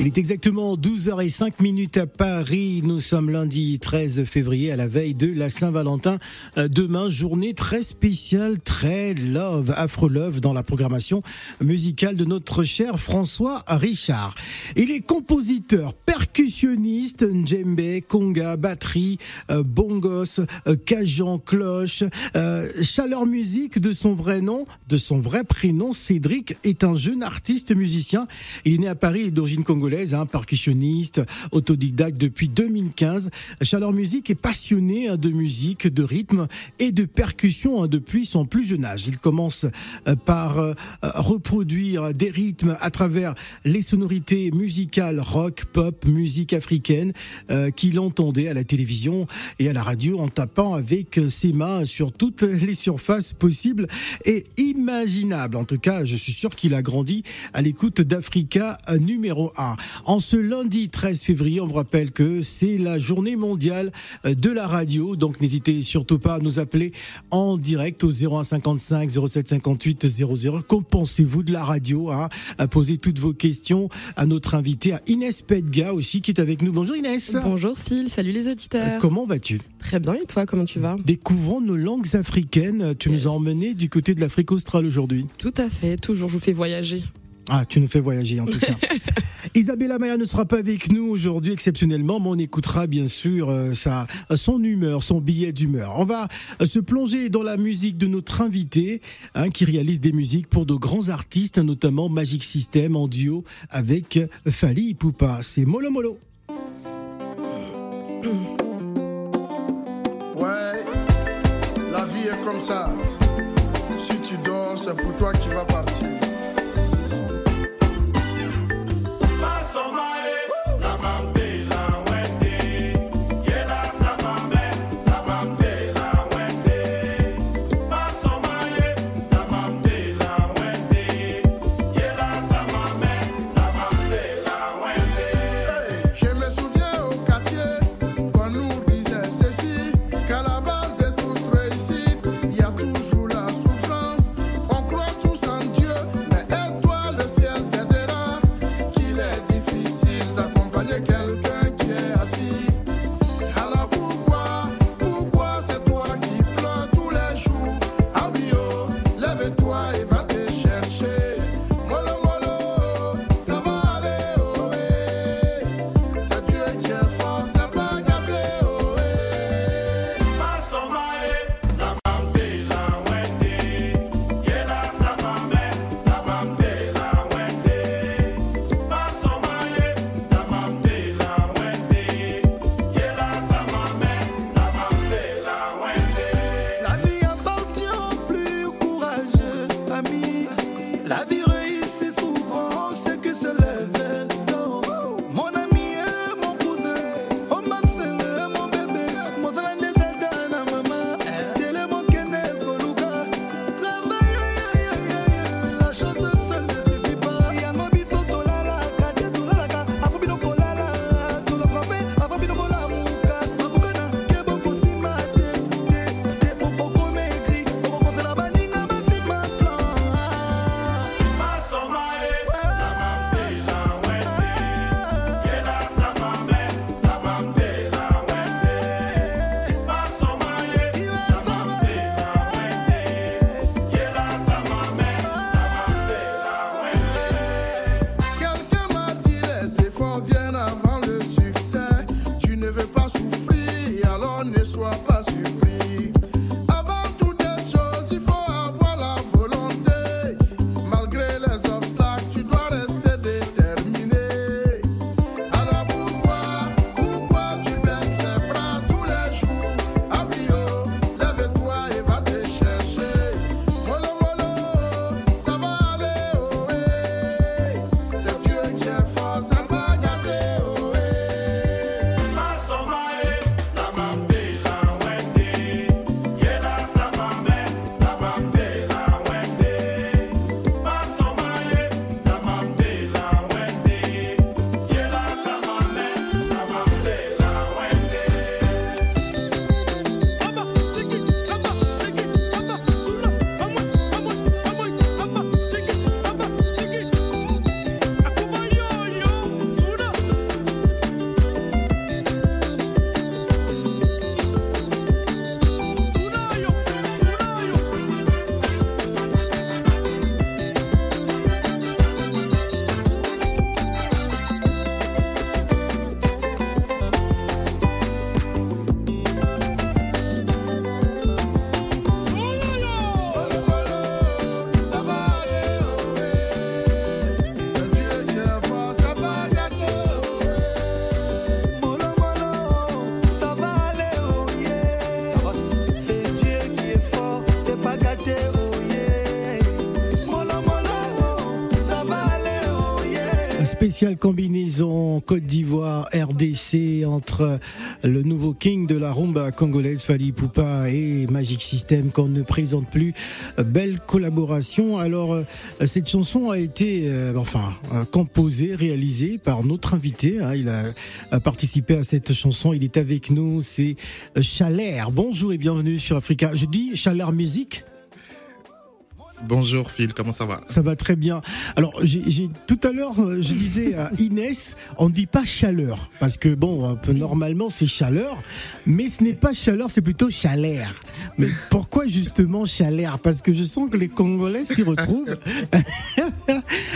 Il est exactement 12h05 minutes à Paris. Nous sommes lundi 13 février à la veille de la Saint-Valentin. Euh, demain, journée très spéciale, très love, afro-love dans la programmation musicale de notre cher François Richard. Il est compositeur, percussionniste, djembe, conga, batterie, euh, bongos, euh, cajan, cloche, chaleur musique de son vrai nom, de son vrai prénom. Cédric est un jeune artiste musicien. Il est né à Paris et d'origine congolaise un percussionniste, autodidacte depuis 2015. Chaleur Musique est passionné hein, de musique, de rythme et de percussion hein, depuis son plus jeune âge. Il commence euh, par euh, reproduire des rythmes à travers les sonorités musicales rock, pop, musique africaine euh, qu'il entendait à la télévision et à la radio en tapant avec ses mains sur toutes les surfaces possibles et imaginables. En tout cas, je suis sûr qu'il a grandi à l'écoute d'Africa numéro 1. En ce lundi 13 février, on vous rappelle que c'est la journée mondiale euh, de la radio. Donc n'hésitez surtout pas à nous appeler en direct au 0155 0758 00. Qu'en pensez-vous de la radio hein À poser toutes vos questions à notre invité, à Inès Pedga aussi, qui est avec nous. Bonjour Inès. Bonjour Phil, salut les auditeurs. Euh, comment vas-tu? Très bien, et toi, comment tu vas? Découvrons nos langues africaines. Tu nous as emmenés du côté de l'Afrique australe aujourd'hui. Tout à fait, toujours, je vous fais voyager. Ah, tu nous fais voyager en tout cas. Isabella Maya ne sera pas avec nous aujourd'hui exceptionnellement, mais on écoutera bien sûr euh, sa, son humeur, son billet d'humeur. On va euh, se plonger dans la musique de notre invité, hein, qui réalise des musiques pour de grands artistes, notamment Magic System en duo avec Fali Ipupa. C'est Molo Molo. Ouais, la vie est comme ça. Si tu dors, c'est pour toi qui vas partir. Spéciale combinaison Côte d'Ivoire RDC entre le nouveau king de la rumba congolaise Fali Poupa et Magic System qu'on ne présente plus. Belle collaboration. Alors euh, cette chanson a été euh, enfin euh, composée, réalisée par notre invité. Hein. Il a participé à cette chanson. Il est avec nous. C'est Chalère. Bonjour et bienvenue sur Africa. Je dis Chalère Musique. Bonjour Phil, comment ça va? Ça va très bien. Alors j'ai tout à l'heure euh, je disais à Inès, on dit pas chaleur parce que bon un peu normalement c'est chaleur, mais ce n'est pas chaleur, c'est plutôt chaleur. Mais pourquoi justement chaleur Parce que je sens que les Congolais s'y retrouvent.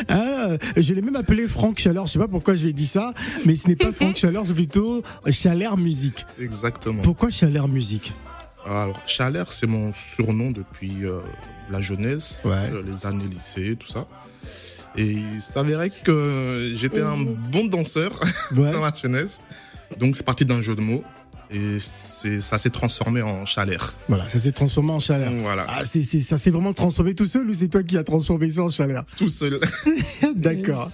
hein, je l'ai même appelé Franck Chaleur, je sais pas pourquoi j'ai dit ça, mais ce n'est pas Franck Chaleur, c'est plutôt Chaleur Musique. Exactement. Pourquoi Chaleur Musique? Alors, Chaleur, c'est mon surnom depuis euh, la jeunesse, euh, les années lycée, tout ça. Et il s'avérait que j'étais un bon danseur dans ma jeunesse. Donc, c'est parti d'un jeu de mots. Et ça s'est transformé en chaleur. Voilà, ça s'est transformé en chaleur. Voilà. Ah, c'est, ça s'est vraiment transformé tout seul ou c'est toi qui as transformé ça en chaleur Tout seul. D'accord.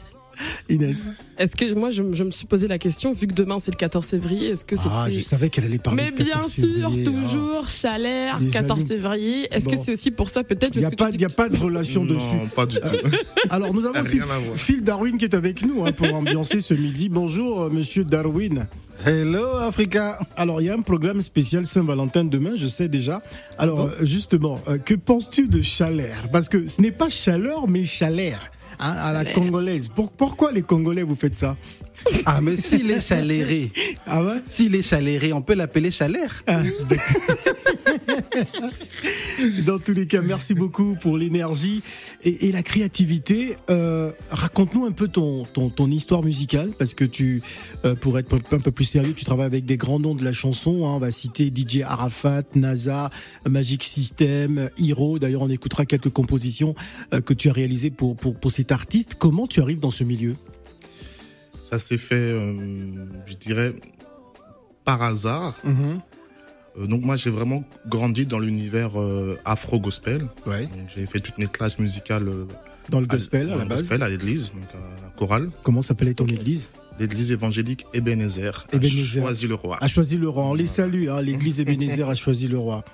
Inès. Est-ce que moi je, me suis posé la question vu que demain c'est le 14 février, est-ce que c'est Ah, je savais qu'elle allait parler. Mais bien sûr, toujours chaleur 14 février. Est-ce que c'est aussi pour ça peut-être Il n'y a pas, a pas de relation dessus. Non, pas du tout. Alors nous avons aussi Phil Darwin qui est avec nous hein, pour ambiancer ce midi. Bonjour, euh, Monsieur Darwin. Hello Africa. Alors il y a un programme spécial Saint-Valentin demain, je sais déjà. Alors euh, justement, euh, que penses-tu de chaleur? Parce que ce n'est pas chaleur mais chaleur. Hein, à la congolaise. pourquoi les Congolais vous faites ça? Ah, mais s'il est chaléré, ah ouais? S'il est chaléré, on peut l'appeler chalère. Ah, Dans tous les cas, merci beaucoup pour l'énergie et, la créativité. Euh, raconte-nous un peu ton, ton, histoire musicale, parce que tu, euh, pour être un peu plus sérieux, tu travailles avec des grands noms de la chanson. Hein. on va citer DJ Arafat, NASA, Magic System, Hiro. D'ailleurs, on écoutera quelques compositions euh, que tu as réalisées pour, pour, pour cet artiste. Comment tu arrives dans ce milieu? Ça s'est fait, je dirais, par hasard. Mm-hmm. Euh, donc moi j'ai vraiment grandi dans l'univers euh, afro-gospel. Ouais. J'ai fait toutes mes classes musicales euh, dans le gospel à, la base. Gospel, à l'église, donc à la chorale. Comment s'appelait ton église? L'église évangélique Ebenezer, Ebenezer. a choisi le roi. A choisi le roi. On les salue. Hein, l'église Ebenezer a choisi le roi.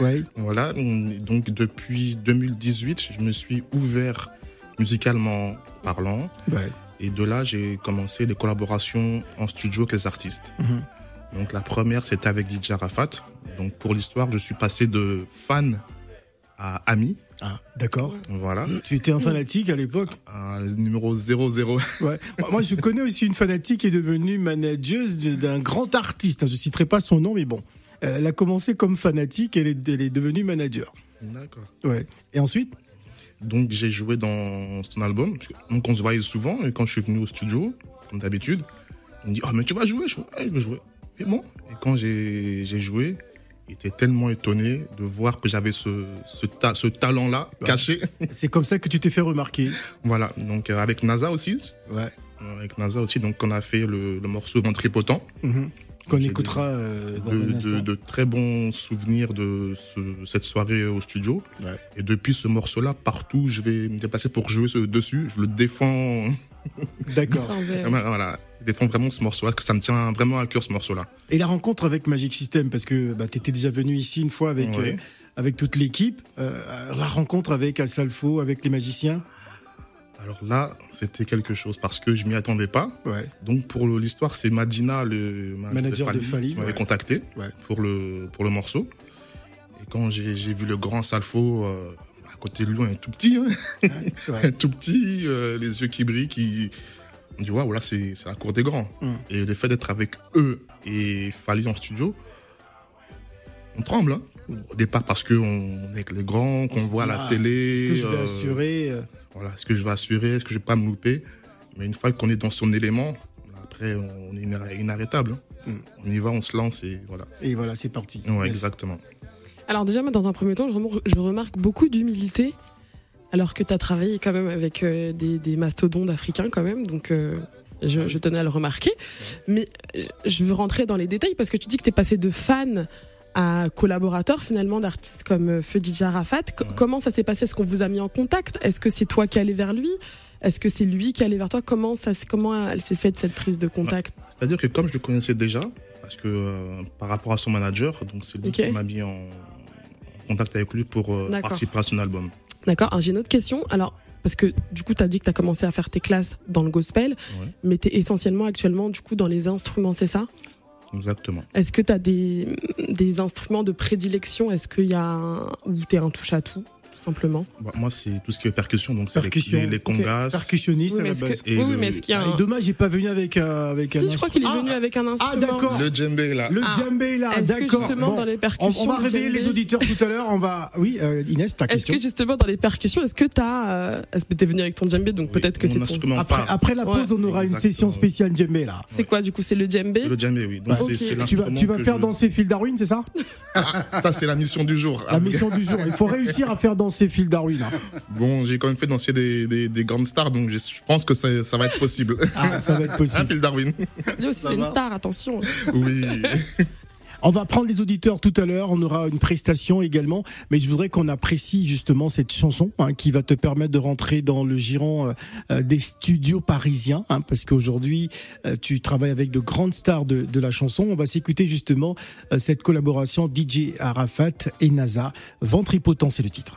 Ouais. Voilà. Donc depuis 2018, je me suis ouvert musicalement parlant. Ouais. Et de là, j'ai commencé des collaborations en studio avec les artistes. Mhm. Donc la première, c'était avec DJ Arafat. Donc pour l'histoire, je suis passé de fan à ami. Ah, d'accord. Voilà. Tu étais un fanatique à l'époque? Numéro 00. Ouais. Moi, je connais aussi une fanatique qui est devenue manageuse d'un grand artiste. Je ne citerai pas son nom, mais bon. Elle a commencé comme fanatique, elle est, elle est devenue manager. D'accord. Ouais. Et ensuite? Donc j'ai joué dans son album. Donc on se voyait souvent, et quand je suis venu au studio, comme d'habitude, on me dit Oh, mais tu vas jouer? Je, je vais jouer. Et bon, et quand j'ai joué, il était tellement étonné de voir que j'avais ce, ce, ce talent-là caché. C'est comme ça que tu t'es fait remarquer. voilà, donc euh, avec NASA aussi. Ouais. Avec NASA aussi, donc on a fait le, le morceau Ventripotent. Mm Qu'on écoutera euh, dans de, un instant. De, de, très bons souvenirs de ce, cette soirée au studio. Ouais. Et depuis ce morceau-là, partout, je vais me déplacer pour jouer ce, dessus. Je le défends. D'accord. voilà défends vraiment ce morceau-là, que ça me tient vraiment à cœur ce morceau-là. Et la rencontre avec Magic System, parce que bah, tu étais déjà venu ici une fois avec, euh, avec toute l'équipe, euh, la rencontre avec Asalfo, avec les magiciens alors là, c'était quelque chose parce que je m'y attendais pas. Ouais. Donc pour l'histoire, c'est Madina, le manager de Fali, qui m'avait contacté pour le pour le morceau. Et quand j'ai vu le grand Salfo euh, à côté de lui, un tout petit, hein. un tout petit, les yeux qui brillent, qui on dit, waouh, là, c'est la cour des grands. Mm. Et le fait d'être avec eux et Fali en studio, on tremble. Hein. Au départ, parce qu'on est avec les grands, qu'on voit à la ah, télé. Est-ce que je vais euh, assurer euh Voilà, est-ce que je vais assurer Est-ce que je vais pas me louper? Mais une fois qu'on est dans son élément, après, on est inarrêtable. Hein. Mm. On y va, on se lance et voilà. Et voilà, c'est parti. Ouais, exactement. Alors déjà, dans un premier temps, je remarque beaucoup d'humilité alors que tu as travaillé quand même avec euh, des, mastodontes africains quand même, donc euh, je, tenais à le remarquer. Mais euh, je veux rentrer dans les détails parce que tu dis que tu es passé de fan à collaborateur finalement d'artistes comme Feu DJ Arafat. Comment ça s'est passé? Est-ce qu'on vous a mis en contact? Est-ce que c'est toi qui allais vers lui? Est-ce que c'est lui qui allé vers toi? Comment ça, comment elle s'est faite cette prise de contact? C'est-à-dire que comme je le connaissais déjà, parce que euh, par rapport à son manager, donc c'est lui qui m'a mis en, en contact avec lui pour euh, participer à son album. D'accord. J'ai une autre question. Alors, parce que du coup, tu as dit que tu as commencé à faire tes classes dans le gospel, Ouais. mais tu es essentiellement actuellement du coup dans les instruments, c'est ça? Exactement. Est-ce que tu as des, des instruments de prédilection? Est-ce qu'il y a ou tu es un touche à tout simplement Bah, moi, c'est tout ce qui est percussion, donc c'est les, Percussion, les, les congas. Percussionniste Oui, à la est-ce que, base. Et oui, le- mais est-ce qu'il y a Ah, un... et dommage, j'ai pas venu avec, euh, avec un Si, je crois qu'il est venu Ah, avec un instrument. Ah, d'accord. Le djembé, là. Le Ah. djembé là, Est-ce que d'accord. justement Bon. dans les On, percussions, on va le réveiller djembé- les auditeurs tout à l'heure. On va. Oui, euh, Inès, ta Est-ce question. que justement dans les percussions, est-ce que tu as... est-ce que tu es venu avec ton djembé, donc Oui, peut-être que c'est ton... Après, la pause, on aura une session spéciale djembé là. C'est quoi du coup C'est le djembé le djembé, oui. Donc Ok. c'est- c'est Tu vas, faire danser Phil Darwin, c'est ça Ça, c'est la mission du jour. La mission du jour. Il faut réussir à faire danser Phil Darwin. hein. Bon, j'ai quand même fait danser des, des, des grandes stars, donc je, pense que ça, ça va être possible. Ah, ça va être Hein, possible. Phil Darwin? Lui aussi, c'est une star, attention. Oui. On va prendre les auditeurs tout à l'heure. On aura une prestation également, mais je voudrais qu'on apprécie justement cette chanson hein, qui va te permettre de rentrer dans le giron euh, euh, des studios parisiens, hein, parce qu'aujourd'hui euh, tu travailles avec de grandes stars de, de la chanson. On va s'écouter justement euh, cette collaboration DJ Arafat et NASA. Ventripotent, c'est le titre.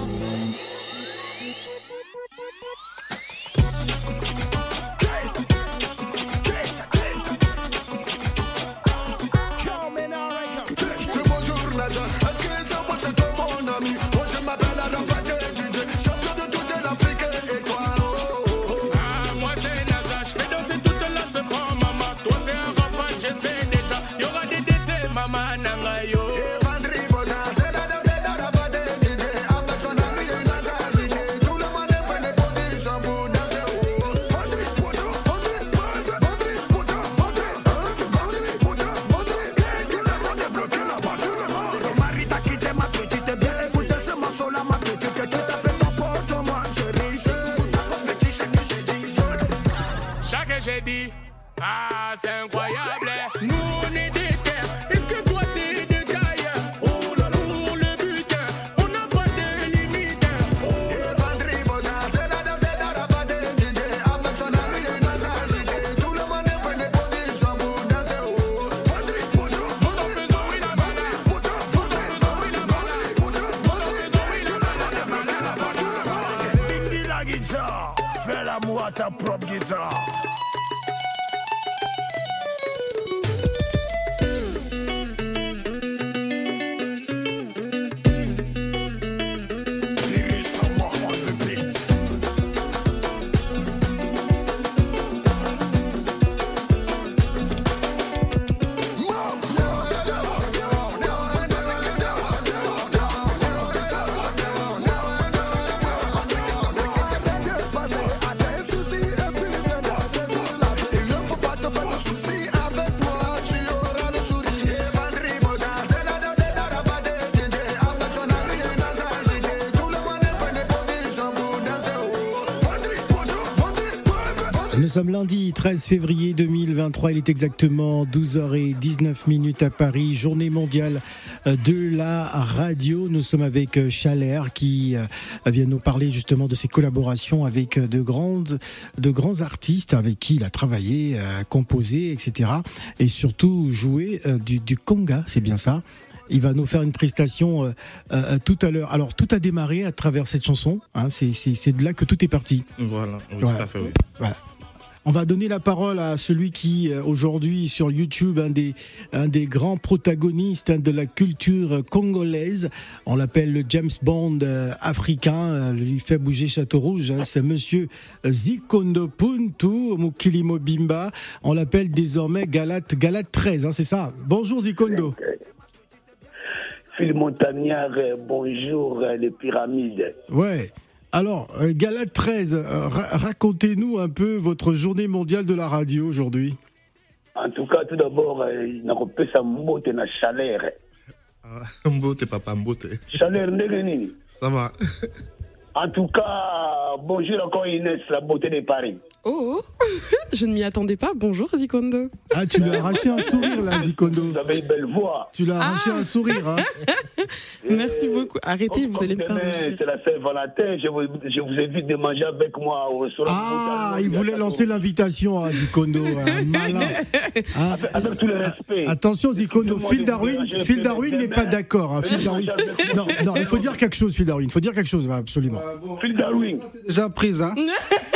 Fais l'amour à ta lundi 13 février 2023. Il est exactement 12h19 minutes à Paris, journée mondiale euh, de la radio. Nous sommes avec euh, Chalère qui euh, vient nous parler justement de ses collaborations avec de grandes, de grands artistes avec qui il a travaillé, composé, etc. Et surtout joué du, du conga, c'est bien ça. Il va nous faire une prestation euh, euh, tout à l'heure. Alors tout a démarré à travers cette chanson. Hein, c'est de là que tout est parti. Voilà, oui, Voilà. tout à fait, oui. Voilà. On va donner la parole à celui qui, euh, aujourd'hui, sur YouTube, un des, un des grands protagonistes hein, de la culture congolaise. On l'appelle le James Bond euh, africain. euh, lui fait bouger Château Rouge. hein. C'est monsieur Zikondo Puntu Mukilimo Bimba. On l'appelle désormais Galate, Galate 13, hein, c'est ça. Bonjour Zikondo. Phil Montagnard, bonjour les pyramides. Ouais. Alors, euh, Galate 13, euh, ra- racontez-nous un peu votre journée mondiale de la radio aujourd'hui. En tout cas, tout d'abord, euh, nakopesa mbote na chaleur. Ah, Mbote, papa, Mbote. Chaleur ndenge nini? Ça va. En tout cas, bonjour encore Inès, la beauté de Paris. Oh, je ne m'y attendais pas. Bonjour Zikondo. Ah, tu lui as arraché un sourire là, Zikondo. Vous avez une belle voix. Tu lui as arraché un sourire. Hein. Merci beaucoup. Arrêtez, vous allez me faire. C'est la Saint-Valentin. Je vous, je vous invite de manger avec moi au restaurant. Ah, il voulait lancer l'invitation à Zikondo. Un malin. Hein. Avec tout le respect. Attention, Zikondo. Phil Darwin, Phil Darwin n'est pas d'accord. hein, Phil Darwin. non, il faut dire quelque chose, Phil Darwin. Il faut dire quelque chose, absolument. Phil Darwin. Déjà prise, hein.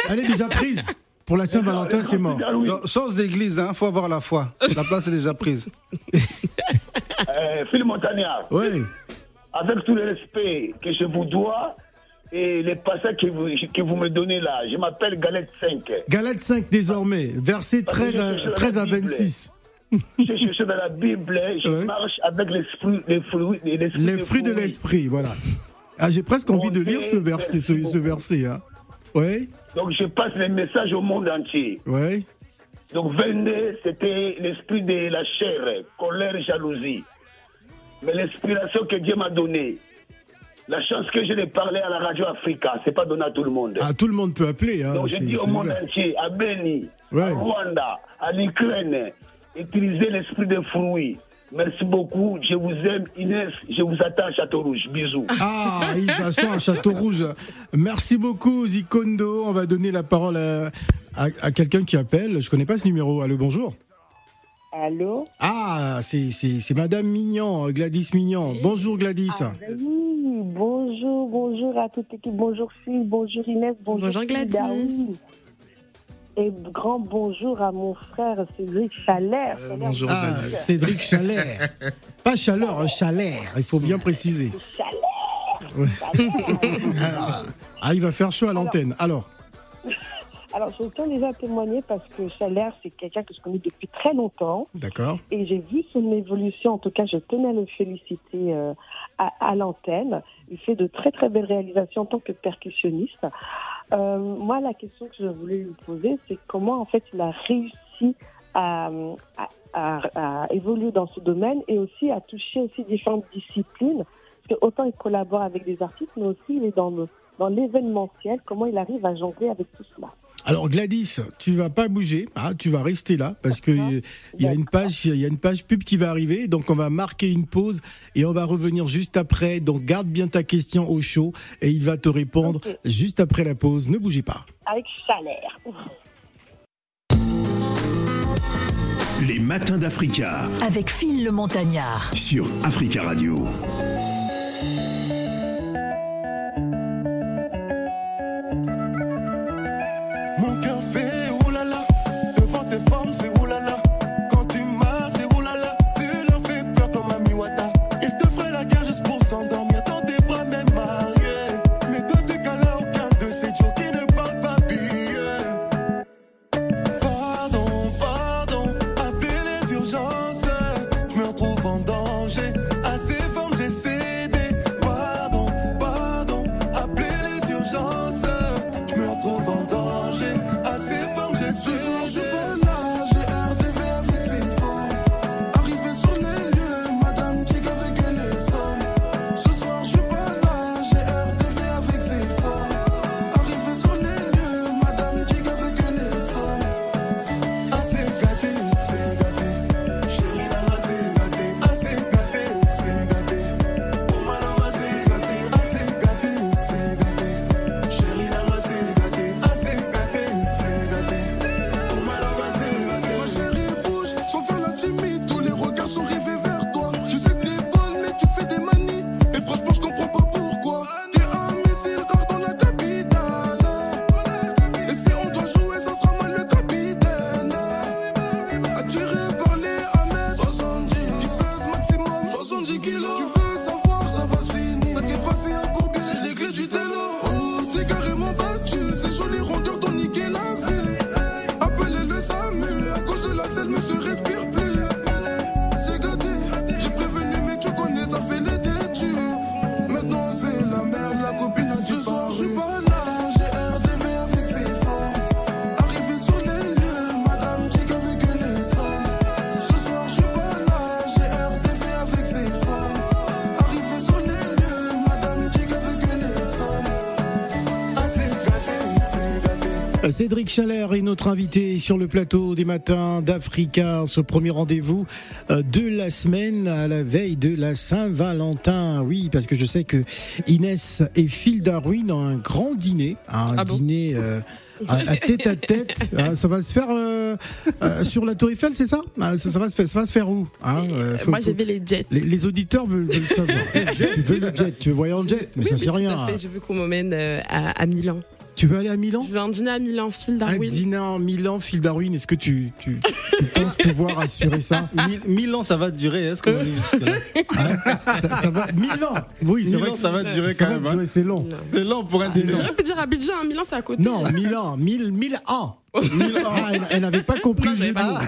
Elle est déjà prise. Pour la Saint-Valentin, c'est mort. Phil Darwin. Donc, change d'église, hein. Faut avoir la foi. La place est déjà prise. Euh, Phil Montagnard. Ouais. Avec tout le respect que je vous dois et les passages que vous, que vous me donnez là, je m'appelle Galette 5. Galate 5 désormais, verset Parce que 13 à, je suis dans 13 la à Bible. 26. Je suis dans la Bible, je Ouais. marche avec l'esprit, les fruits, les, l'esprit Les des fruits de fruits. l'esprit, voilà. Ah, j'ai presque envie de lire ce verset, ce, ce verset. Hein. Ouais, Donc je passe les messages au monde entier. Donc 22, c'était l'esprit de la chair, colère, jalousie. Mais l'inspiration que Dieu m'a donnée, la chance que je l'ai parlé à la radio Africa, c'est pas donné à tout le monde. Ah, tout le monde peut appeler. Hein. Donc je dis au monde entier, à Beni, Ouais. à Rwanda, à l'Ukraine, utilisez l'esprit des fruits. Merci beaucoup, je vous aime Inès, je vous attends à Château Rouge. Bisous. Ah, il va à Château Rouge. Merci beaucoup, Zikondo. On va donner la parole à, à- à quelqu'un qui appelle. Je connais pas ce numéro. Allô, bonjour. Allô Ah, c'est Madame Mignon, Gladys Mignon. Bonjour, Gladys. Ah, Oui, bonjour, bonjour à toute l'équipe. Bonjour Phil, bonjour Inès, bonjour, Bonjour Gladys. Darwin. Et grand bonjour à mon frère Cédric Chalère. Euh, bonjour, Ah. Cédric Chalère. Pas chaleur, un chalère. Il faut bien préciser. Chalère ah, il va faire chaud à l'antenne. Alors, Alors, je tiens déjà à témoigner parce que Chalère, c'est quelqu'un que je connais depuis très longtemps. d'accord. Et j'ai vu son évolution. En tout cas, je tenais à le féliciter euh, à, à l'antenne. Il fait de très, très belles réalisations en tant que percussionniste. Euh, moi, la question que je voulais lui poser, c'est comment, en fait, il a réussi à, à- à- à évoluer dans ce domaine et aussi à toucher aussi différentes disciplines. Parce que autant il collabore avec des artistes, mais aussi il est dans le dans l'événementiel, comment il arrive à jongler avec tout cela? Alors Gladys, tu vas pas bouger, hein, tu vas rester là parce que euh, il y a une page, il y a une page pub qui va arriver, donc on va marquer une pause et on va revenir juste après. Donc garde bien ta question au chaud et il va te répondre juste après la pause. Ne bougez pas. Avec Chalère. Les matins d'Africa Avec Phil le Montagnard. sur Africa Radio. Cédric Chalère est notre invité sur le plateau des matins d'Africa, ce premier rendez-vous euh, de la semaine à la veille de la Saint-Valentin. Oui, parce que je sais que Inès et Phil Darwin ont un grand dîner, un Ah bon dîner euh, à, tête à tête. Ah, ça va se faire euh, euh, sur la Tour Eiffel, c'est ça, Ah, ça, ça va se faire, ça va se faire où? Hein faut- Moi, faut- j'ai vu les jets. les, les auditeurs veulent, veulent savoir. tu veux le jet, tu veux voyager en jet, mais ça oui, c'est tout rien. à fait. Je veux qu'on m'emmène à, à Milan. Tu veux aller à Milan Je veux un dîner à Milan, Phil Un Darwin. dîner en Milan, Phil Darwin, est-ce que tu, tu, tu penses pouvoir assurer ça ans, ça va durer. Est-ce aller jusque-là ça, ça va Milan Oui, c'est Milan, vrai. que ça va durer quand même, durer, C'est long. C'est lent pour un dîner. J'aurais pu dire Abidjan, hein, Milan c'est à côté. Non, Milan, mille, mille ans. Ah, elle, elle n'avait pas compris le jeu de mots.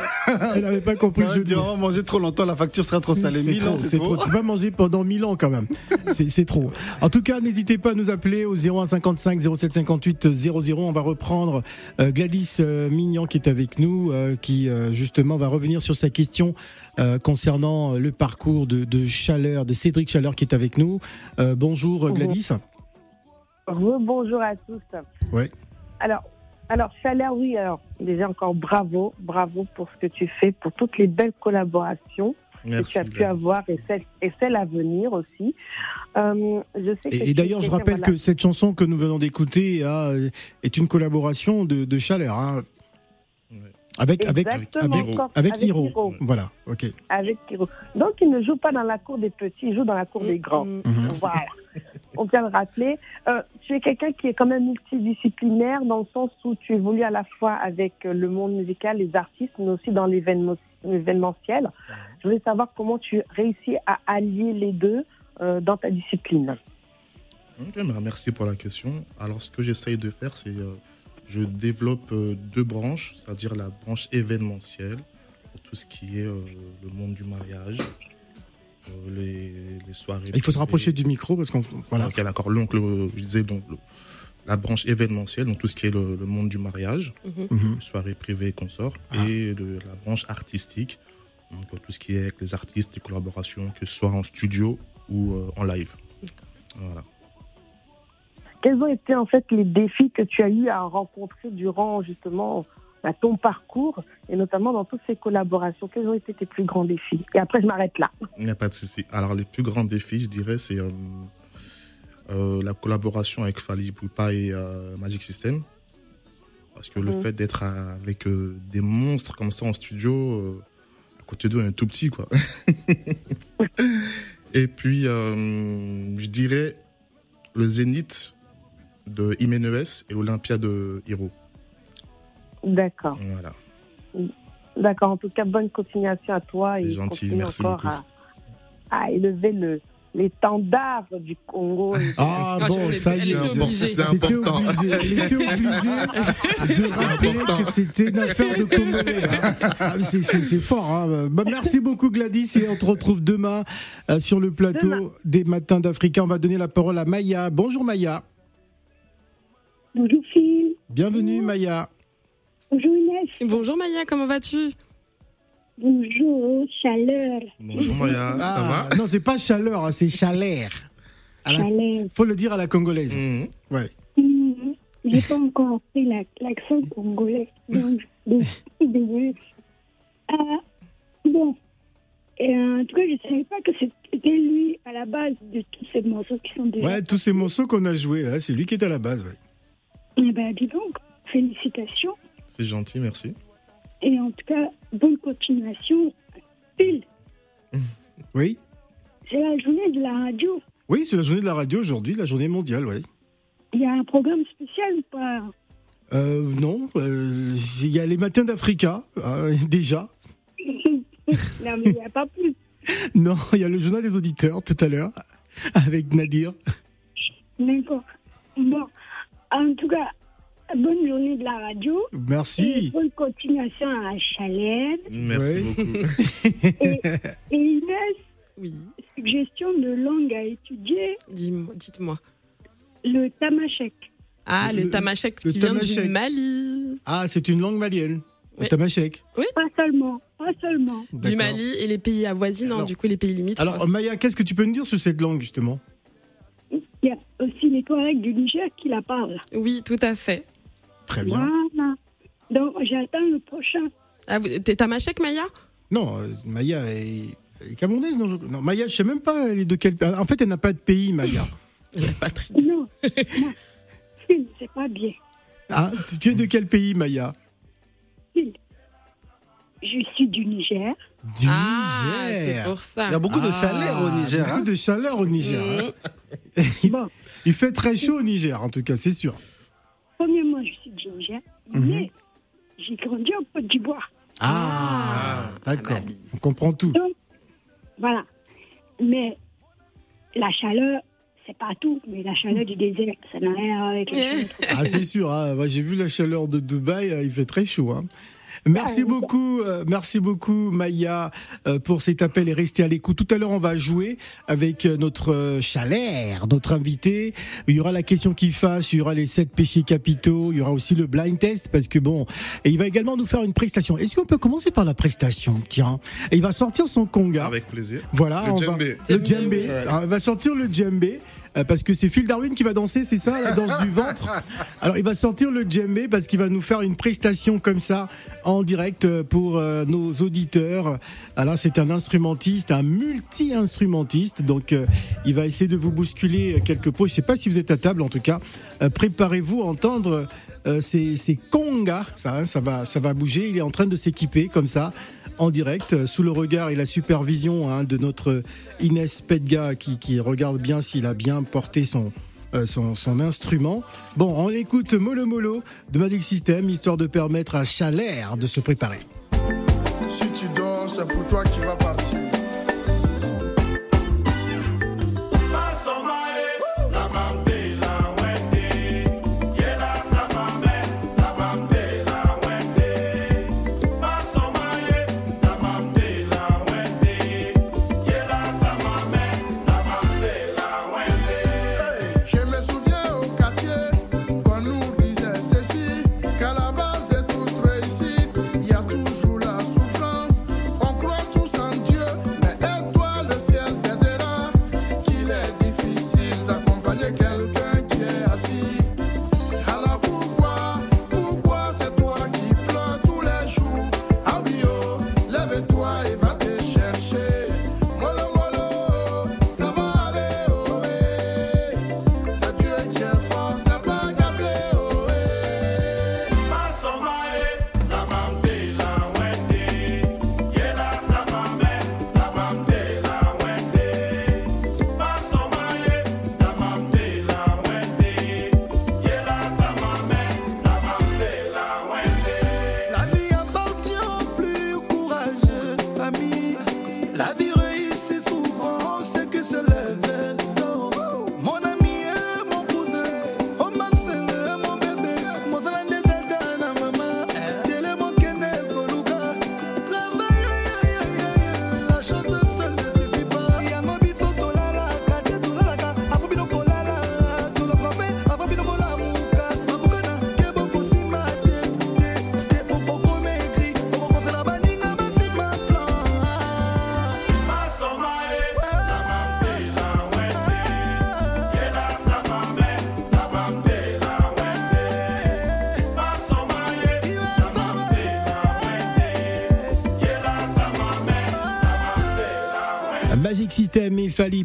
Elle n'avait pas compris le va jeu de mots. on va manger trop longtemps, la facture sera trop salée. C'est trop, ans, c'est trop. Tu vas manger pendant 1000 ans quand même. C'est trop. En tout cas, n'hésitez pas à nous appeler au 0155 0758 00. On va reprendre euh, Gladys euh, Mignon qui est avec nous, euh, qui euh, justement va revenir sur sa question euh, concernant le parcours de, de Chaleur, de Cédric Chaleur qui est avec nous. Euh, bonjour Gladys. Bonjour à tous. Ouais. Alors, alors Chaleur, oui, alors déjà encore bravo, bravo pour ce que tu fais, pour toutes les belles collaborations Merci. que tu as pu avoir et celles, et à venir aussi. Euh, je sais que Et, d'ailleurs, je rappelle voilà. que cette chanson que nous venons d'écouter hein, est une collaboration de, de Chaleur. hein. Ouais. Avec, avec, Exactement, avec, encore- avec avec Hiro. Hiro. Voilà, ok. avec. Donc, il ne joue pas dans la cour des petits, il joue dans la cour des grands. Mm. Mhm. Voilà. On vient de rappeler. Euh, tu es quelqu'un qui est quand même multidisciplinaire dans le sens où tu évolues à la fois avec euh, le monde musical, les artistes, mais aussi dans l'événement- l'événementiel. Je voulais savoir comment tu réussis à allier les deux euh, dans ta discipline. Ok, bah, merci pour la question. Alors, ce que j'essaye de faire, c'est euh, je développe deux branches, c'est-à-dire la branche événementielle pour tout ce qui est le monde du mariage, les, les soirées. Il faut se rapprocher du micro parce qu'on. Voilà. Ok, d'accord. Donc, le- je disais donc le- la branche événementielle, donc tout ce qui est le, le monde du mariage, Mhm. Mhm. soirées privées et consorts, Ah. et de la branche artistique, donc tout ce qui est avec les artistes, les collaborations, que ce soit en studio ou euh, en live. Voilà. Quels ont été en fait les défis que tu as eu à rencontrer durant justement bah, ton parcours et notamment dans toutes ces collaborations Quels ont été tes plus grands défis? Et après, je m'arrête là. Il n'y a pas de souci. Alors, les plus grands défis, je dirais, c'est euh, euh, la collaboration avec Fali Poupa et euh, Magic System. Parce que le Mhm. fait d'être avec des monstres comme ça en studio, à côté d'eux, on est tout petit, quoi. et puis, je dirais le Zénith de Imenes et l'Olympia de Hiro. D'accord. Voilà. D'accord. En tout cas, bonne continuation à toi C'est et gentil, continue merci encore beaucoup. à, à élever le, l'étendard du Congo. Ah Ah, bon, je- ça elle y est. était obligée. C'est C'était important. obligé. Elle était obligée de rappeler important. que c'était une affaire de Congolais. hein. Ah, c'est- fort. hein. Bah, merci beaucoup Gladys et on te retrouve demain euh, sur le plateau Demain. des Matins d'Africa. On va donner la parole à Maya. Bonjour Maya. Bonjour Phil, Bienvenue Maya. bonjour Bonjour Maya, comment vas-tu? Bonjour Chaleur, Bonjour Maya, ça Ah, va? Non, c'est pas chaleur, hein, c'est chaleur. La- Chaleur. Faut le dire à la congolaise. Mhm. Ouais. Mhm. J'ai pas encore appris la- l'accent congolais, donc donc, désolée. Ah, bon, Et, euh, en tout cas, je ne savais pas que c'était lui à la base de tous ces morceaux qui sont déjà. Ouais, tous ces morceaux qu'on a joués, hein, c'est lui qui est à la base. Ouais. Eh ben, dis donc, félicitations. C'est gentil, merci. Et en tout cas, bonne continuation. Oui c'est la journée de la radio. Oui, c'est la journée de la radio aujourd'hui, la journée mondiale, ouais. Il y a un programme spécial ou pas? Euh, non, euh, il y a les matins d'Africa, hein, déjà. Non, mais il n'y a pas plus. Non, il y a le journal des auditeurs tout à l'heure, avec Nadir. D'accord. Bon, en tout cas, bonne journée de la radio. Et Merci. bonne continuation à Chalène. Merci Ouais. beaucoup. Et, et Inès, Oui, suggestion de langue à étudier, dites-moi. le tamashek. Ah, le, Le- tamashek le qui vient tamashek. du Mali. Ah, c'est une langue malienne. Le Oui. tamashek. Pas seulement, pas seulement. Du. Mali et les pays avoisinants, Alors- du coup les pays limites. Alors, Maya, qu'est-ce que tu peux nous dire sur cette langue, justement? Il y a aussi les Touaregs du Niger qui la parlent. oui, tout à fait. Très bien. Voilà. Donc, j'attends le prochain. Ah, vous- t'es- T'as ma chèque, Maya? Non, euh, Maya est, est camerounaise. Non, je- non, Maya, je sais même pas elle est de quel pays. En fait, elle n'a pas de pays, Maya. Non, non. C'est pas bien. Ah, tu- tu es de quel pays, Maya? Je suis du Niger. Du Ah, Niger. c'est pour ça. Il y a beaucoup de chaleur au Niger. Beaucoup hein. de chaleur au Niger. Hein. il, il fait très chaud au Niger, en tout cas, c'est sûr. Premièrement, je Mhm. mais j'ai grandi en Côte d'Ivoire. Ah, d'accord. On comprend tout. Donc, voilà. Mais la chaleur, c'est pas tout. Mais la chaleur du désert, ça n'a rien à voir avec la chaleur. Ah, c'est sûr. hein. Moi, J'ai vu la chaleur de Dubaï. euh, Il fait très chaud. hein. Merci beaucoup, euh, merci beaucoup Maya euh, pour cet appel et restez à l'écoute. Tout à l'heure, on va jouer avec euh, notre euh, Chalère, notre invité. Il y aura la question qui fâche, il y aura les sept péchés capitaux, il y aura aussi le blind test parce que bon, et il va également nous faire une prestation. Est-ce qu'on peut commencer par la prestation? Tiens, et il va sortir son conga. Avec plaisir. Voilà, Le on djembé. va le djembé. Ouais. Alors, il va sortir le djembé parce que c'est Phil Darwin qui va danser, c'est ça, la danse du ventre. Alors il va sortir le djembé parce qu'il va nous faire une prestation comme ça en direct euh, pour euh, nos auditeurs. Alors c'est un instrumentiste, un multi-instrumentiste, donc euh, il va essayer de vous bousculer quelques pots. Je sais pas si vous êtes à table en tout cas. Euh, Préparez-vous à entendre euh, ces, ces congas, ça, hein, ça va, ça va bouger. Il est en train de s'équiper comme ça en direct, euh, sous le regard et la supervision hein, de notre Inès Pedga qui, regarde bien s'il a bien porté son, euh, son, instrument. Bon, on écoute Molo Molo de Magic System, histoire de permettre à Chalère de se préparer. Si tu dors, c'est pour toi qui vas partir.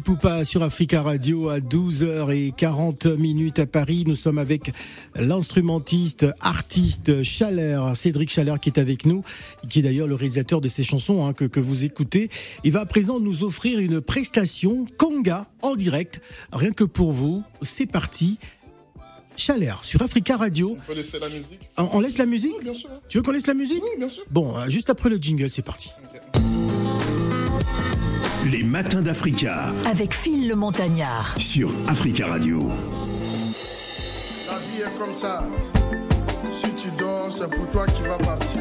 Poupa sur Africa Radio à 12h40 minutes à Paris. Nous sommes avec l'instrumentiste, artiste Chaleur, Cédric Chaleur qui est avec nous, qui est d'ailleurs le réalisateur de ces chansons hein, que, que vous écoutez. Il va à présent nous offrir une prestation Conga en direct, rien que pour vous. C'est parti. Chaleur sur Africa Radio. On peut laisser la musique On on laisse la musique bien sûr. Tu veux qu'on laisse la musique Oui, bien sûr. Bon, euh, juste après le jingle, c'est parti. Les matins d'Africa Avec Phil le Montagnard. sur Africa Radio. La vie est comme ça. Si tu dors, c'est pour toi qui vas partir.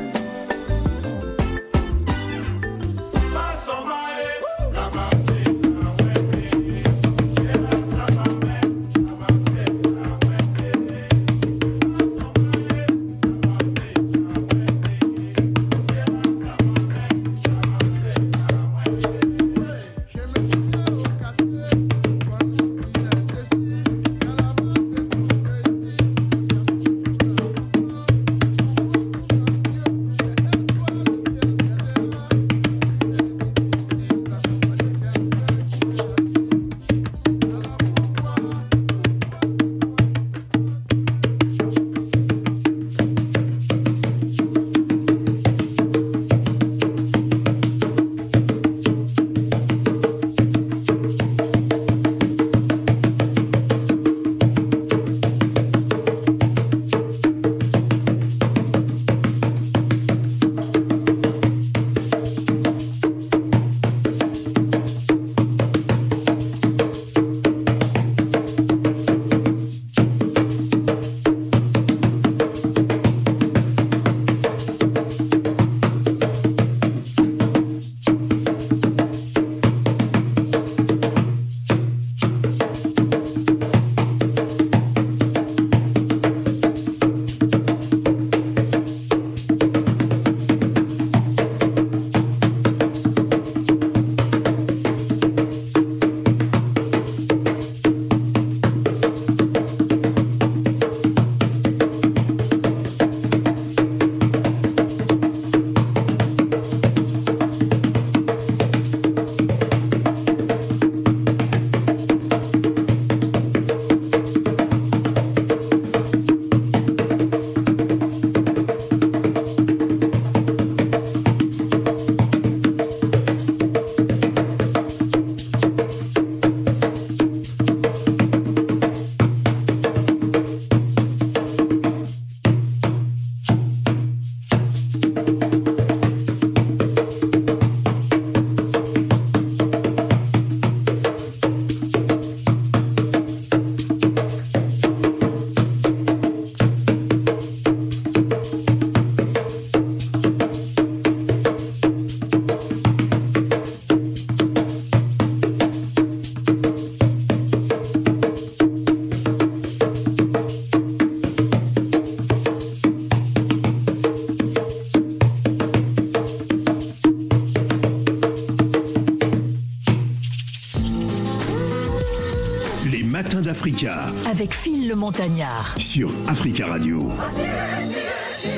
Avec Phil le Montagnard. sur Africa Radio.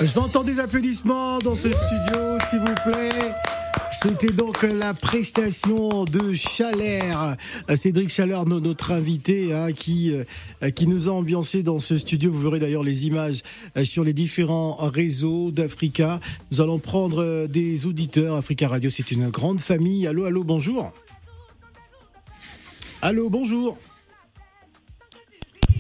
Je vais entendre des applaudissements dans ce studio, s'il vous plaît. C'était donc la prestation de Chalère, Cédric Chaleur, no- notre invité, hein, qui, euh, qui nous a ambiancé dans ce studio. Vous verrez d'ailleurs les images euh, sur les différents réseaux d'Africa. Nous allons prendre euh, des auditeurs. Africa Radio, c'est une grande famille. Allô, allô, bonjour. Allô, bonjour.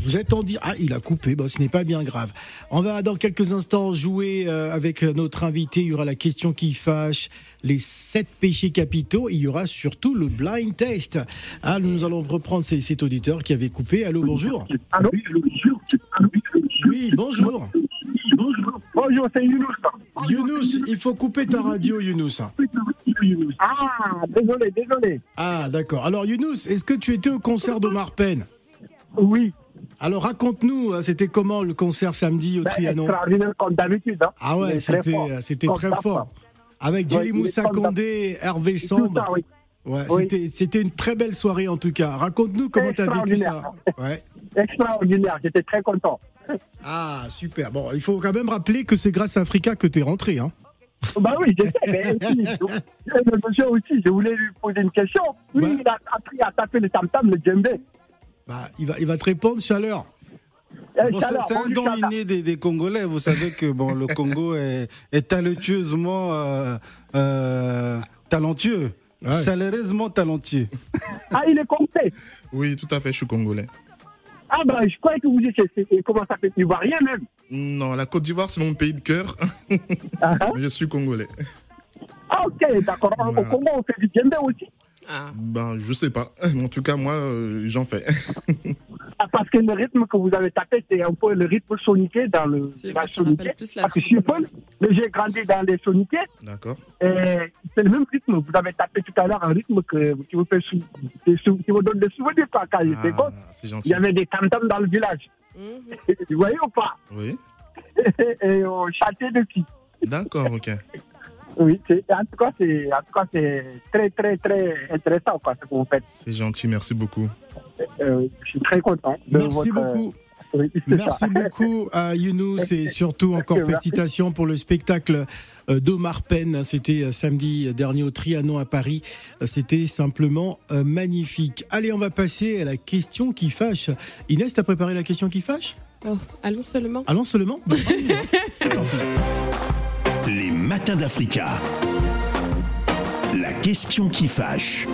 Vous êtes en dire ah il a coupé bon ce n'est pas bien grave. On va dans quelques instants jouer euh, avec notre invité. Il y aura la question qui fâche, les sept péchés capitaux. Il y aura surtout le blind test. Ah, nous allons reprendre ces- cet auditeur qui avait coupé. Allô bonjour. Allô Oui bonjour. Bonjour, c'est Younous. Younous, il faut couper ta radio Younous. Ah, désolé, désolé. Ah d'accord. Alors Younous, est-ce que tu étais au concert d'Omar Penn? Oui. Alors raconte-nous, hein, c'était comment le concert samedi au Ben, Trianon Extraordinaire comme d'habitude. hein. Ah ouais, très c'était fort. Comme très fort. Avec Moussa comme ça. Condé, Hervé oui. Ouais, Oui. c'était une très belle soirée en tout cas. Raconte-nous comment tu as vécu ça. Extraordinaire. Ouais. Extraordinaire, j'étais très content. Ah super. Bon, il faut quand même rappeler que c'est grâce à Africa que tu es rentré hein. Bah oui, je sais, mais aussi, je- monsieur aussi, je voulais lui poser une question. Lui, il a appris à taper le tam-tam, le djembé. Bah, il va il va te répondre chaleur. Bon, c'est c'est un don inné des, des Congolais. Vous savez que bon, le Congo est, est talentueusement euh, euh, talentueux, chaleureusement talentueux. Ah, il est complet. Oui, tout à fait, je suis congolais. Ah, bah, je croyais que vous étiez, c'est- comment ça fait, ivoirien même. Non, la Côte d'Ivoire, c'est mon pays de cœur. Mais je suis congolais. Ah, ok, d'accord. Au Congo, on fait du djembé aussi. Ben, je sais pas. En tout cas, moi, euh, j'en fais. Ah, parce que le rythme que vous avez tapé, c'est un peu le rythme soniqué dans le la soniqué. Parce que je suis Paul, mais j'ai grandi dans les soniqués. D'accord. Et c'est le même rythme. Vous avez tapé tout à l'heure un rythme que, qui, vous fait sou- des sou- qui vous donne des souvenirs quand, quand j'étais gosse. Ah, C'est gentil. Il y avait des tam dans le village. Vous voyez ou pas? Oui. Et on chantait dessus. D'accord, ok. Oui, en tout cas, c'est en tout cas, c'est très, très, très intéressant quoi, ce que vous faites. C'est gentil, merci beaucoup. Euh, je suis très content. de Merci votre- beaucoup. Oui, c'est Merci ça. beaucoup à Younous et surtout encore Merci. félicitations pour le spectacle euh, d'Omar Penn. C'était euh, samedi dernier au Trianon à Paris. Euh, C'était simplement euh, magnifique. Allez, on va passer à la question qui fâche. Inès, t'as préparé la question qui fâche? Oh, allons seulement. Allons seulement Bon. C'est parti. Les matins d'Africa. La question qui fâche.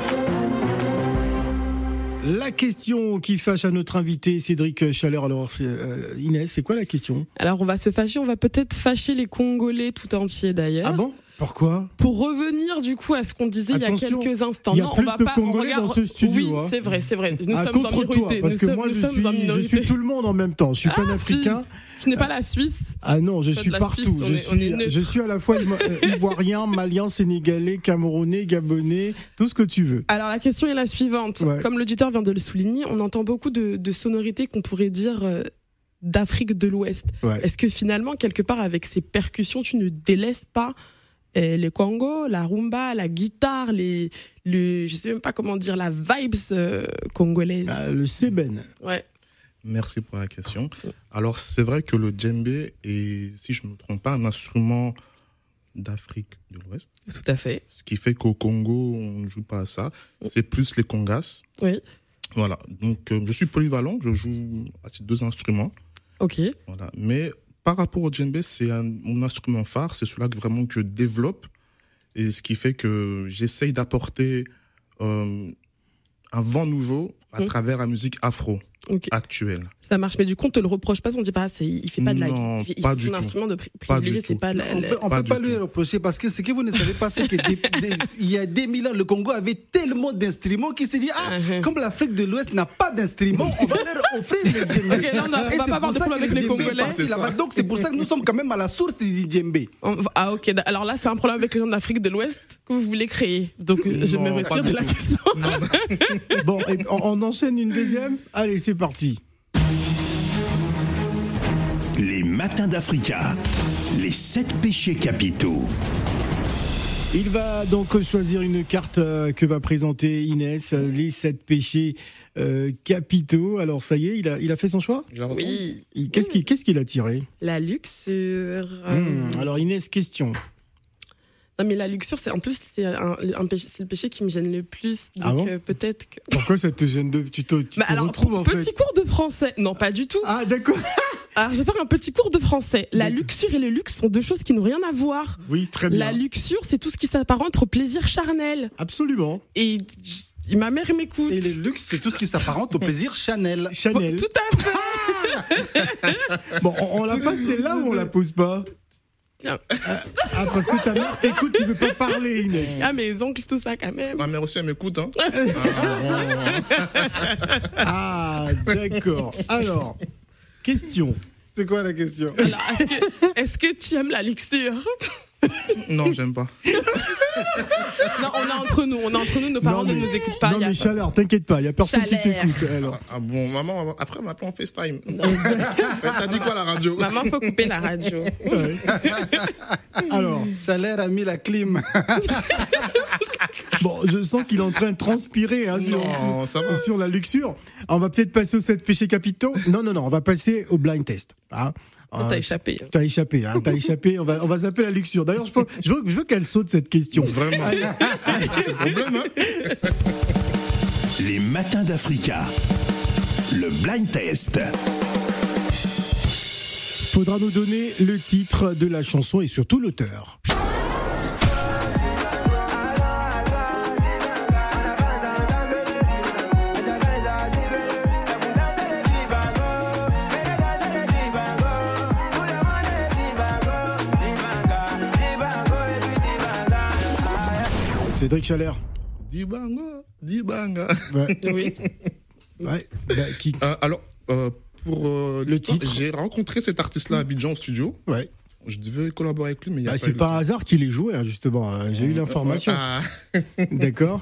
La question qui fâche à notre invité Cédric Chaleur. Alors, euh, Inès, c'est quoi la question? Alors on va se fâcher, on va peut-être fâcher les Congolais tout entiers d'ailleurs. Ah bon? Pourquoi? Pour revenir du coup à ce qu'on disait Attention, il y a quelques instants. il y a non, plus on va de pas, on Congolais regarde- dans ce studio, Oui, hein. c'est vrai, c'est vrai. Nous Ah, sommes en contre toi, minorité. parce Nous que sommes- moi je suis, en je suis tout le monde en même temps. Je suis Ah, panafricain. Je n'ai pas la Suisse. Ah non, je suis partout. Suisse, je, est- suis, je suis à la fois euh, ivoirien, malien, sénégalais, camerounais, gabonais, tout ce que tu veux. Alors la question est la suivante. Ouais. Comme l'auditeur vient de le souligner, on entend beaucoup de, de sonorités qu'on pourrait dire euh, d'Afrique de l'Ouest. Ouais. Est-ce que finalement, quelque part, avec ces percussions, tu ne délaisses pas euh, les Congo, la rumba, la guitare, les, le, je sais même pas comment dire, la vibes euh, congolaise? Ah, le seben. Ouais. Merci pour la question. Alors, c'est vrai que le djembé est, si je ne me trompe pas, un instrument d'Afrique de l'Ouest. Tout à fait. Ce qui fait qu'au Congo, on ne joue pas à ça. C'est plus les congas. Oui. Voilà. Donc, euh, je suis polyvalent. Je joue à ces deux instruments. Ok. Voilà. Mais par rapport au djembé, c'est un- mon instrument phare. C'est celui-là que vraiment que je développe. Et ce qui fait que j'essaye d'apporter euh, un vent nouveau à Mm. travers la musique afro Ok. actuelle. Ça marche, mais du coup, on te le reproche pas, on dit pas, c'est, il fait pas de la Non, il pas fait du son tout. instrument de privilégié, c'est pas la- On peut, on Pas peut pas lui tout. reprocher parce que ce que vous ne savez pas, c'est que des- des- il y a des mille ans, le Congo avait tellement d'instruments qu'il s'est dit Ah, Uh-huh. comme l'Afrique de l'Ouest n'a pas d'instruments, on va leur offrir le djembé. Ok, non, non, on Et va c'est pas avoir pour de ça problème avec les Congolais. Donc c'est pour ça que nous sommes quand même à la source du djembé. Ah ok, alors là c'est un problème avec les gens d'Afrique de l'Ouest que vous voulez créer. Donc euh, je me retire de la question. Bon, on enchaîne une deuxième Allez, c'est parti. Les matins d'Africa. Les sept péchés capitaux. Il va donc choisir une carte euh, que va présenter Inès, euh, les sept péchés euh, capitaux. Alors ça y est, il a, il a fait son choix? Oui. Qu'est-ce qu'il a tiré? La luxure. Hmm, Alors Inès, question. Non, mais la luxure, c'est en plus, c'est un, un péché, c'est le péché qui me gêne le plus. Donc Ah bon euh, peut-être que. Pourquoi ça te gêne de... Tu te, tu Bah te alors, retrouves en petit fait cours de français. Non, pas du tout. Ah, d'accord. Alors, je vais faire un petit cours de français. La luxure et le luxe sont deux choses qui n'ont rien à voir. Oui, très bien. La luxure, c'est tout ce qui s'apparente au plaisir charnel. Absolument. Et ma mère m'écoute. Et le luxe, c'est tout ce qui s'apparente au plaisir Chanel. Chanel. Tout à fait. Bon, on, on la passe celle-là ou on la pose pas. Ah, parce que ta mère t'écoute, tu veux pas parler, Inès. Ah, mes oncles, tout ça quand même. Ma mère aussi, elle m'écoute. Hein. Ah, d'accord. Alors, question. C'est quoi la question? Alors, est-ce que, est-ce que tu aimes la luxure? non, j'aime pas. Non, on est entre nous. On est entre nous. Nos parents Non, ne mais- nous écoutent pas. Non, y a mais pas- chaleur, t'inquiète pas, il y a personne qui t'écoute. Alors, Ah bon, maman, après, elle m'appelle en FaceTime. T'as dit quoi la radio? Maman, faut couper la radio. ouais. alors, Chaleur a mis la clim. bon, je sens qu'il est en train de transpirer hein, sur, Non, ça va. sur la luxure. On va peut-être passer aux 7 péchés capitaux. Non, non, non, on va passer au blind test. Hein. T'as Euh, échappé. hein. T'as échappé, hein, t'as échappé. On va, on va zapper la luxure. D'ailleurs, je veux, je veux, je veux qu'elle saute cette question. Vraiment. C'est le problème, hein Les matins d'Africa. Le blind test. Faudra nous donner le titre de la chanson et surtout l'auteur. Cédric Chalère. Dibanga, Dibanga. Ouais. Oui. Ouais. Bah, qui... Euh, alors, euh, pour euh, Le titre j'ai rencontré cet artiste-là à Abidjan au studio. ouais. Je devais collaborer avec lui, mais il y a Bah, pas c'est un hasard qu'il ait joué, hein, justement. Euh, J'ai eu l'information. Ah, D'accord.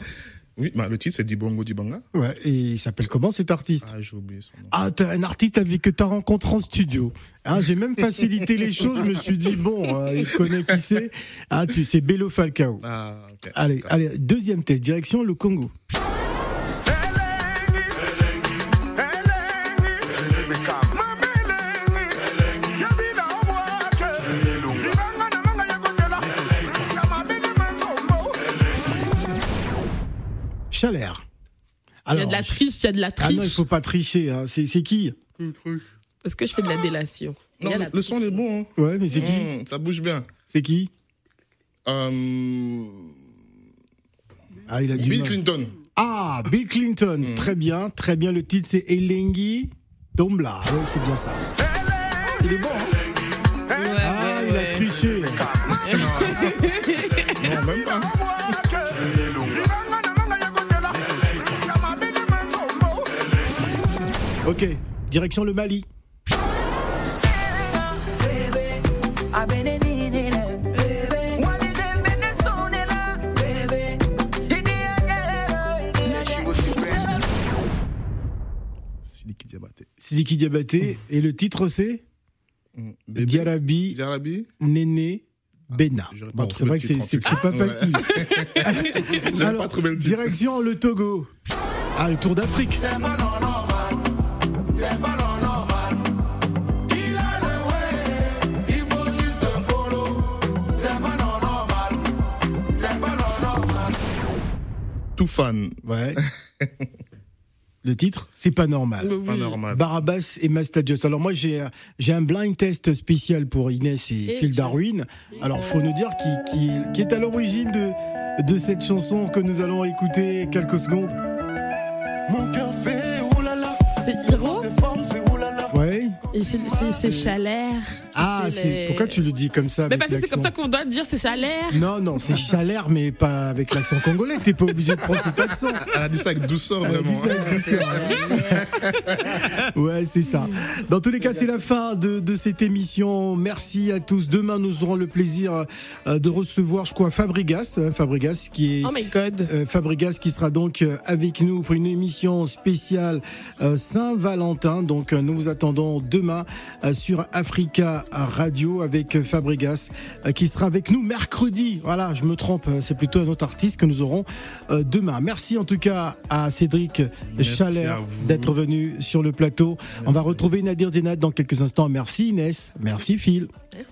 oui, bah, le titre c'est Dibongo Dibanga. Ouais. Et il s'appelle comment cet artiste? Ah, j'ai oublié son nom. Ah, t'as un artiste avec que t'as rencontré en studio. Hein, j'ai même facilité les choses. Je me suis dit bon, euh, il connaît qui c'est. Ah, tu c'est Bello Falcao. Ah. Allez, allez, deuxième test, direction le Congo. Chalère. Il y a de la triche, il y a de la Ah triche. non, il faut pas tricher. hein. C'est c'est qui Est-ce que je fais de la délation Il y Non, a le, la le son est bon. hein. Ouais, mais c'est qui Mmh, ça bouge bien. C'est qui Euh, Ah, il a du Bill. Clinton. Ah, Bill Clinton. Très bien, très bien. Le titre c'est Elengi Dombla. Ouais, c'est bien ça. Il est bon. Hein Ouais, ah, ouais, il a triché. Non, même pas. Ok, direction le Mali. Sidiki Diabaté. Et le titre c'est. Bébé. Diarabi Diarabi. Néné Bena. j'aurais pas Bon, c'est vrai le que c'est pas. Ouais. facile. Alors, pas trouvé le titre. direction le Togo. Ah, le Tour d'Afrique. Tout fan. Ouais. Titre, c'est pas normal. Bah Pas oui. normal. Barabbas et Mastadios. Alors moi j'ai j'ai un blind test spécial pour Inès et, Et Phil Darwin. Alors faut nous dire qui, qui, qui est à l'origine de, de cette chanson que nous allons écouter quelques secondes. Mon cœur et c'est- Chalère. Ah les- pourquoi tu le dis comme ça Mais parce que c'est comme ça qu'on doit dire, c'est Chalère. Non non c'est Chalère mais pas avec l'accent congolais. T'es pas obligé de prendre cet accent. Elle a dit ça avec douceur, Elle a dit vraiment. ça avec douceur. Ouais, c'est ça. Dans tous les cas, c'est la fin de, de cette émission. Merci à tous. Demain, nous aurons le plaisir euh, de recevoir, je crois, Fabrigas. hein, Fabrigas qui est. Oh my god. euh, Fabrigas qui sera donc euh, avec nous pour une émission spéciale Saint-Valentin. Donc nous vous attendons demain euh, sur Africa radio avec Fabregas euh, qui sera avec nous mercredi. Voilà, je me trompe, euh, c'est plutôt un autre artiste que nous aurons euh, demain. Merci en tout cas à Cédric Merci Chalère d'être venu sur le plateau. On va retrouver Nadir Djenad dans quelques instants. Merci Inès, merci Phil. Merci.